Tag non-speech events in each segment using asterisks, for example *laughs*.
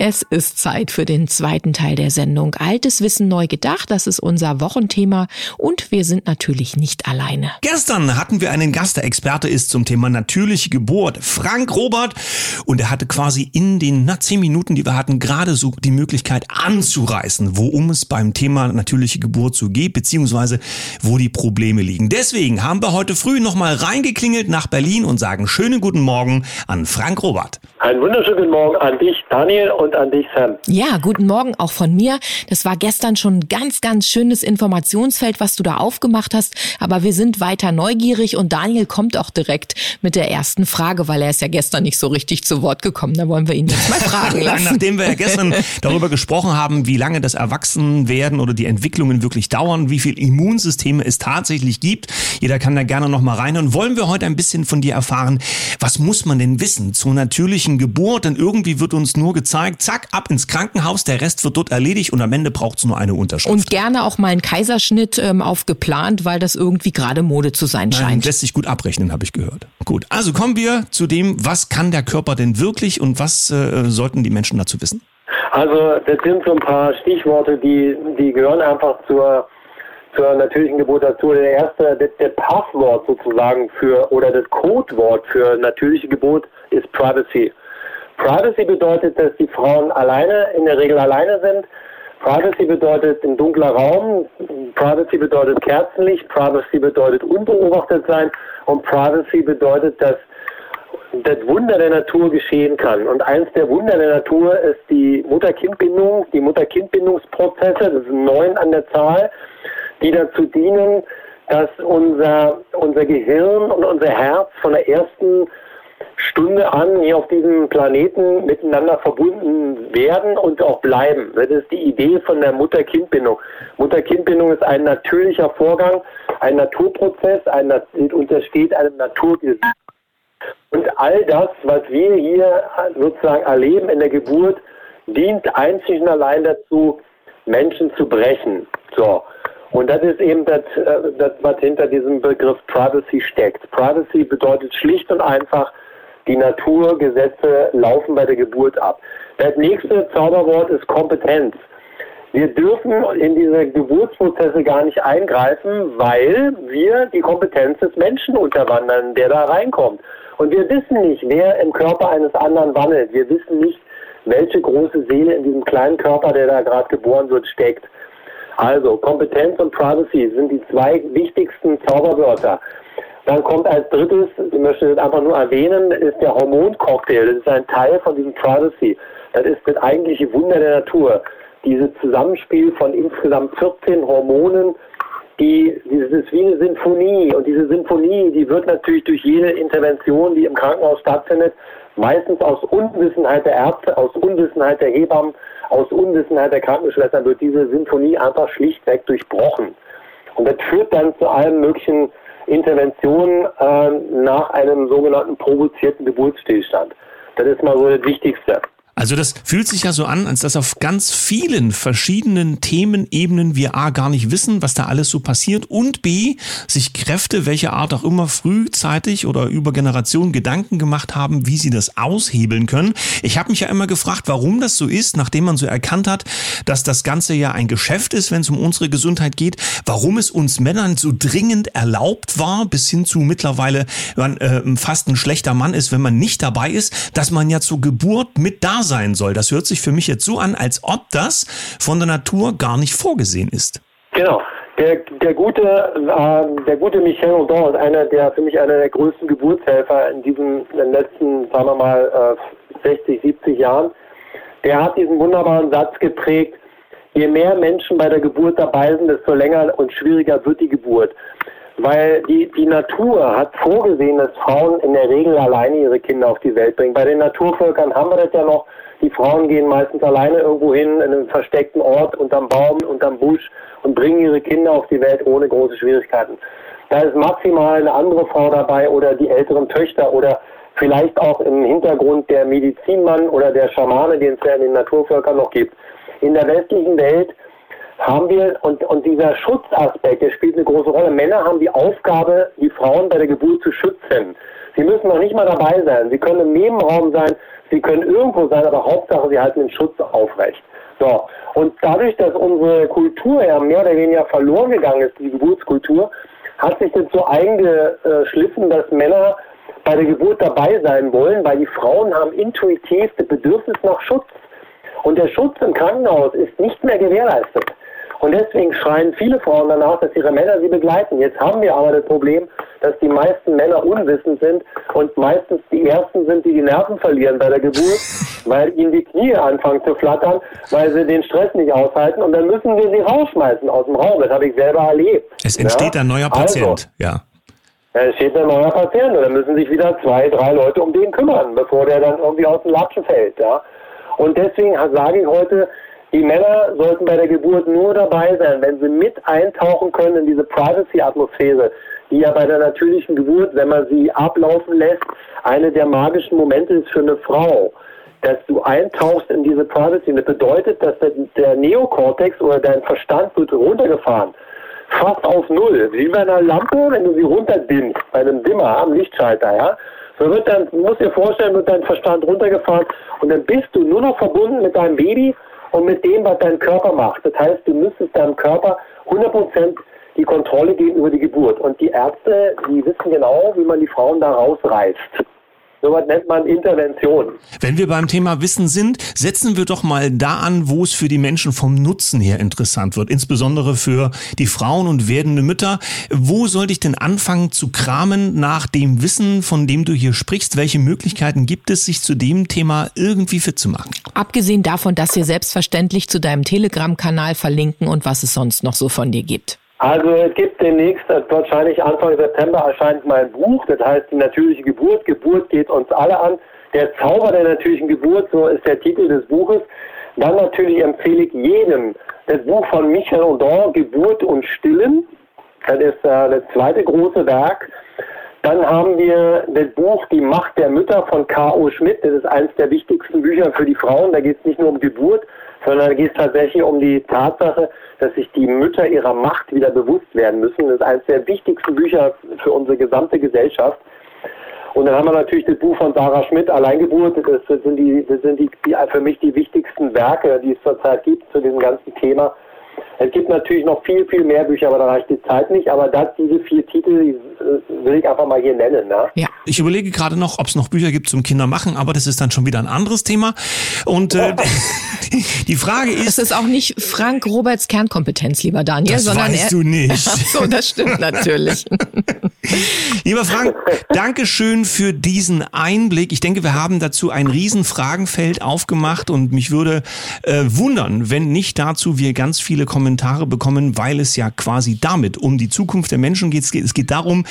Es ist Zeit für den zweiten Teil der Sendung. Altes Wissen neu gedacht, das ist unser Wochenthema und wir sind natürlich nicht alleine. Gestern hatten wir einen Gast, der Experte ist zum Thema natürliche Geburt, Frank Robert. Und er hatte quasi in den na, zehn Minuten, die wir hatten, gerade so die Möglichkeit anzureißen, worum es beim Thema natürliche Geburt so geht, beziehungsweise wo die Probleme liegen. Deswegen haben wir heute früh nochmal reingeklingelt nach Berlin und sagen schönen guten Morgen an Frank Robert. Einen wunderschönen guten Morgen an dich, Daniel, und an dich, Sam. Ja, guten Morgen auch von mir. Das war gestern schon ein ganz, ganz schönes Informationsfeld, was du da aufgemacht hast. Aber wir sind weiter neugierig und Daniel kommt auch direkt mit der ersten Frage, weil er ist ja gestern nicht so richtig zu Wort gekommen. Da wollen wir ihn jetzt mal *laughs* fragen lassen. Nachdem wir ja gestern darüber gesprochen haben, wie lange das Erwachsenwerden oder die Entwicklungen wirklich dauern, wie viel Immunsysteme es tatsächlich gibt. Jeder kann da gerne noch mal rein. Und wollen wir heute ein bisschen von dir erfahren, was muss man denn wissen zur natürlichen Geburt? Denn irgendwie wird uns nur gezeigt, zack, ab ins Krankenhaus, der Rest wird dort erledigt und am Ende braucht es nur eine Unterschrift. Und gerne auch mal einen Kaiserschnitt ähm, aufgeplant, weil das irgendwie gerade Mode zu sein Nein, scheint. lässt sich gut abrechnen, habe ich gehört. Gut, also kommen wir zu dem, was kann der Körper denn wirklich und was äh, sollten die Menschen dazu wissen? Also das sind so ein paar Stichworte, die, die gehören einfach zur, zur natürlichen Geburt dazu. Der erste, das, das Passwort sozusagen für oder das Codewort für natürliche Geburt ist Privacy. Privacy bedeutet, dass die Frauen alleine, in der Regel alleine sind. Privacy bedeutet ein dunkler Raum. Privacy bedeutet Kerzenlicht. Privacy bedeutet unbeobachtet sein. Und Privacy bedeutet, dass das Wunder der Natur geschehen kann. Und eins der Wunder der Natur ist die Mutter-Kind-Bindung, die Mutter-Kind-Bindungsprozesse, das sind neun an der Zahl, die dazu dienen, dass unser, unser Gehirn und unser Herz von der ersten Stunde an hier auf diesem Planeten miteinander verbunden werden und auch bleiben. Das ist die Idee von der Mutter-Kind-Bindung. Mutter-Kind-Bindung ist ein natürlicher Vorgang, ein Naturprozess, ein, untersteht einem Naturgesetz. Und all das, was wir hier sozusagen erleben in der Geburt, dient einzig und allein dazu, Menschen zu brechen. So. Und das ist eben das, äh, das, was hinter diesem Begriff Privacy steckt. Privacy bedeutet schlicht und einfach, die Naturgesetze laufen bei der Geburt ab. Das nächste Zauberwort ist Kompetenz. Wir dürfen in diese Geburtsprozesse gar nicht eingreifen, weil wir die Kompetenz des Menschen unterwandern, der da reinkommt. Und wir wissen nicht, wer im Körper eines anderen wandelt. Wir wissen nicht, welche große Seele in diesem kleinen Körper, der da gerade geboren wird, steckt. Also Kompetenz und Privacy sind die zwei wichtigsten Zauberwörter. Dann kommt als drittes, ich möchte das einfach nur erwähnen, ist der Hormoncocktail. Das ist ein Teil von diesem Privacy. Das ist das eigentliche Wunder der Natur. Dieses Zusammenspiel von insgesamt 14 Hormonen, die, dieses ist wie eine Sinfonie. Und diese Sinfonie, die wird natürlich durch jede Intervention, die im Krankenhaus stattfindet, meistens aus Unwissenheit der Ärzte, aus Unwissenheit der Hebammen, aus Unwissenheit der Krankenschwestern, wird diese Sinfonie einfach schlichtweg durchbrochen. Und das führt dann zu allen möglichen Interventionen äh, nach einem sogenannten provozierten Geburtsstillstand. Das ist mal so das Wichtigste. Also das fühlt sich ja so an, als dass auf ganz vielen verschiedenen Themenebenen wir A gar nicht wissen, was da alles so passiert und B sich Kräfte, welche Art auch immer, frühzeitig oder über Generationen Gedanken gemacht haben, wie sie das aushebeln können. Ich habe mich ja immer gefragt, warum das so ist, nachdem man so erkannt hat, dass das Ganze ja ein Geschäft ist, wenn es um unsere Gesundheit geht, warum es uns Männern so dringend erlaubt war, bis hin zu mittlerweile man, äh, fast ein schlechter Mann ist, wenn man nicht dabei ist, dass man ja zur Geburt mit da sein soll. Das hört sich für mich jetzt so an, als ob das von der Natur gar nicht vorgesehen ist. Genau. Der, der gute, äh, der gute Michel Audin ist einer der für mich einer der größten Geburtshelfer in diesen in den letzten, sagen wir mal, äh, 60, 70 Jahren. Der hat diesen wunderbaren Satz geprägt: je mehr Menschen bei der Geburt dabei sind, desto länger und schwieriger wird die Geburt. Weil die, die Natur hat vorgesehen, dass Frauen in der Regel alleine ihre Kinder auf die Welt bringen. Bei den Naturvölkern haben wir das ja noch. Die Frauen gehen meistens alleine irgendwo hin, in einem versteckten Ort, unterm Baum, unterm Busch und bringen ihre Kinder auf die Welt ohne große Schwierigkeiten. Da ist maximal eine andere Frau dabei oder die älteren Töchter oder vielleicht auch im Hintergrund der Medizinmann oder der Schamane, den es ja in den Naturvölkern noch gibt. In der westlichen Welt haben wir, und, und dieser Schutzaspekt, der spielt eine große Rolle. Männer haben die Aufgabe, die Frauen bei der Geburt zu schützen. Sie müssen noch nicht mal dabei sein. Sie können im Nebenraum sein, sie können irgendwo sein, aber Hauptsache, sie halten den Schutz aufrecht. So. Und dadurch, dass unsere Kultur ja mehr oder weniger verloren gegangen ist, die Geburtskultur, hat sich das so eingeschliffen, dass Männer bei der Geburt dabei sein wollen, weil die Frauen haben intuitiv das Bedürfnis nach Schutz. Und der Schutz im Krankenhaus ist nicht mehr gewährleistet. Und deswegen schreien viele Frauen danach, dass ihre Männer sie begleiten. Jetzt haben wir aber das Problem, dass die meisten Männer unwissend sind und meistens die Ersten sind, die die Nerven verlieren bei der Geburt, *laughs* weil ihnen die Knie anfangen zu flattern, weil sie den Stress nicht aushalten und dann müssen wir sie rausschmeißen aus dem Raum. Das habe ich selber erlebt. Es entsteht ja? ein neuer Patient, also, ja. Es steht ein neuer Patient und dann müssen sich wieder zwei, drei Leute um den kümmern, bevor der dann irgendwie aus dem Latschen fällt. Ja? Und deswegen sage ich heute, die Männer sollten bei der Geburt nur dabei sein, wenn sie mit eintauchen können in diese Privacy-Atmosphäre, die ja bei der natürlichen Geburt, wenn man sie ablaufen lässt, eine der magischen Momente ist für eine Frau. Dass du eintauchst in diese Privacy. Das bedeutet, dass der, der Neokortex oder dein Verstand wird runtergefahren. Fast auf Null. Wie bei einer Lampe, wenn du sie runterdimmst, bei einem Dimmer am Lichtschalter, ja. So wird dann, du musst dir vorstellen, wird dein Verstand runtergefahren und dann bist du nur noch verbunden mit deinem Baby und mit dem, was dein Körper macht. Das heißt, du müsstest deinem Körper 100% die Kontrolle geben über die Geburt. Und die Ärzte, die wissen genau, wie man die Frauen da rausreißt. Sowas nennt man Intervention. Wenn wir beim Thema Wissen sind, setzen wir doch mal da an, wo es für die Menschen vom Nutzen her interessant wird, insbesondere für die Frauen und werdende Mütter. Wo sollte ich denn anfangen zu kramen nach dem Wissen, von dem du hier sprichst? Welche Möglichkeiten gibt es, sich zu dem Thema irgendwie fit zu machen? Abgesehen davon, dass wir selbstverständlich zu deinem Telegram-Kanal verlinken und was es sonst noch so von dir gibt. Also es gibt demnächst, wahrscheinlich Anfang September erscheint mein Buch, das heißt die natürliche Geburt. Geburt geht uns alle an. Der Zauber der natürlichen Geburt, so ist der Titel des Buches. Dann natürlich empfehle ich jedem das Buch von Michel Audin, Geburt und Stillen. Das ist äh, das zweite große Werk. Dann haben wir das Buch Die Macht der Mütter von K.O. Schmidt. Das ist eines der wichtigsten Bücher für die Frauen. Da geht es nicht nur um Geburt, sondern da geht es tatsächlich um die Tatsache, dass sich die Mütter ihrer Macht wieder bewusst werden müssen. Das ist eines der wichtigsten Bücher für unsere gesamte Gesellschaft. Und dann haben wir natürlich das Buch von Sarah Schmidt, Alleingeburt. Das sind, die, das sind die, die, für mich die wichtigsten Werke, die es zurzeit gibt zu diesem ganzen Thema. Es gibt natürlich noch viel, viel mehr Bücher, aber da reicht die Zeit nicht. Aber das, diese vier Titel die äh, will ich einfach mal hier nennen. Ne? Ja, ich überlege gerade noch, ob es noch Bücher gibt zum Kindermachen, aber das ist dann schon wieder ein anderes Thema. Und äh, *laughs* die Frage ist... Es ist auch nicht Frank Roberts Kernkompetenz, lieber Daniel, das sondern weißt er, du nicht. *laughs* Ach so, das stimmt natürlich. *laughs* Lieber Frank, danke schön für diesen Einblick. Ich denke, wir haben dazu ein riesen Fragenfeld aufgemacht und mich würde äh, wundern, wenn nicht dazu wir ganz viele Kommentare bekommen, weil es ja quasi damit um die Zukunft der Menschen geht. Es geht darum,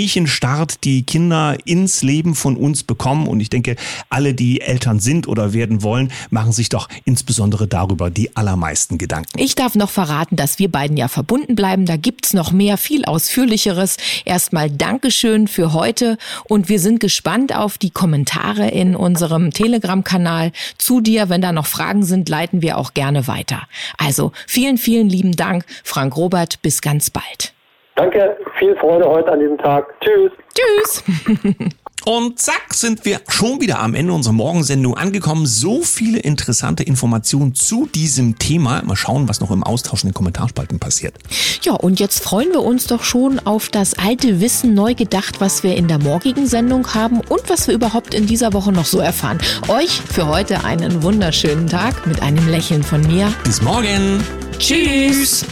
welchen Start die Kinder ins Leben von uns bekommen. Und ich denke, alle, die Eltern sind oder werden wollen, machen sich doch insbesondere darüber die allermeisten Gedanken. Ich darf noch verraten, dass wir beiden ja verbunden bleiben. Da gibt's noch mehr, viel ausführlicheres. Erstmal Dankeschön für heute und wir sind gespannt auf die Kommentare in unserem Telegram-Kanal zu dir. Wenn da noch Fragen sind, leiten wir auch gerne weiter. Also vielen, vielen lieben Dank, Frank Robert. Bis ganz bald. Danke, viel Freude heute an diesem Tag. Tschüss. Tschüss. *laughs* Und zack, sind wir schon wieder am Ende unserer Morgensendung angekommen. So viele interessante Informationen zu diesem Thema. Mal schauen, was noch im Austausch in den Kommentarspalten passiert. Ja, und jetzt freuen wir uns doch schon auf das alte Wissen neu gedacht, was wir in der morgigen Sendung haben und was wir überhaupt in dieser Woche noch so erfahren. Euch für heute einen wunderschönen Tag mit einem Lächeln von mir. Bis morgen. Tschüss.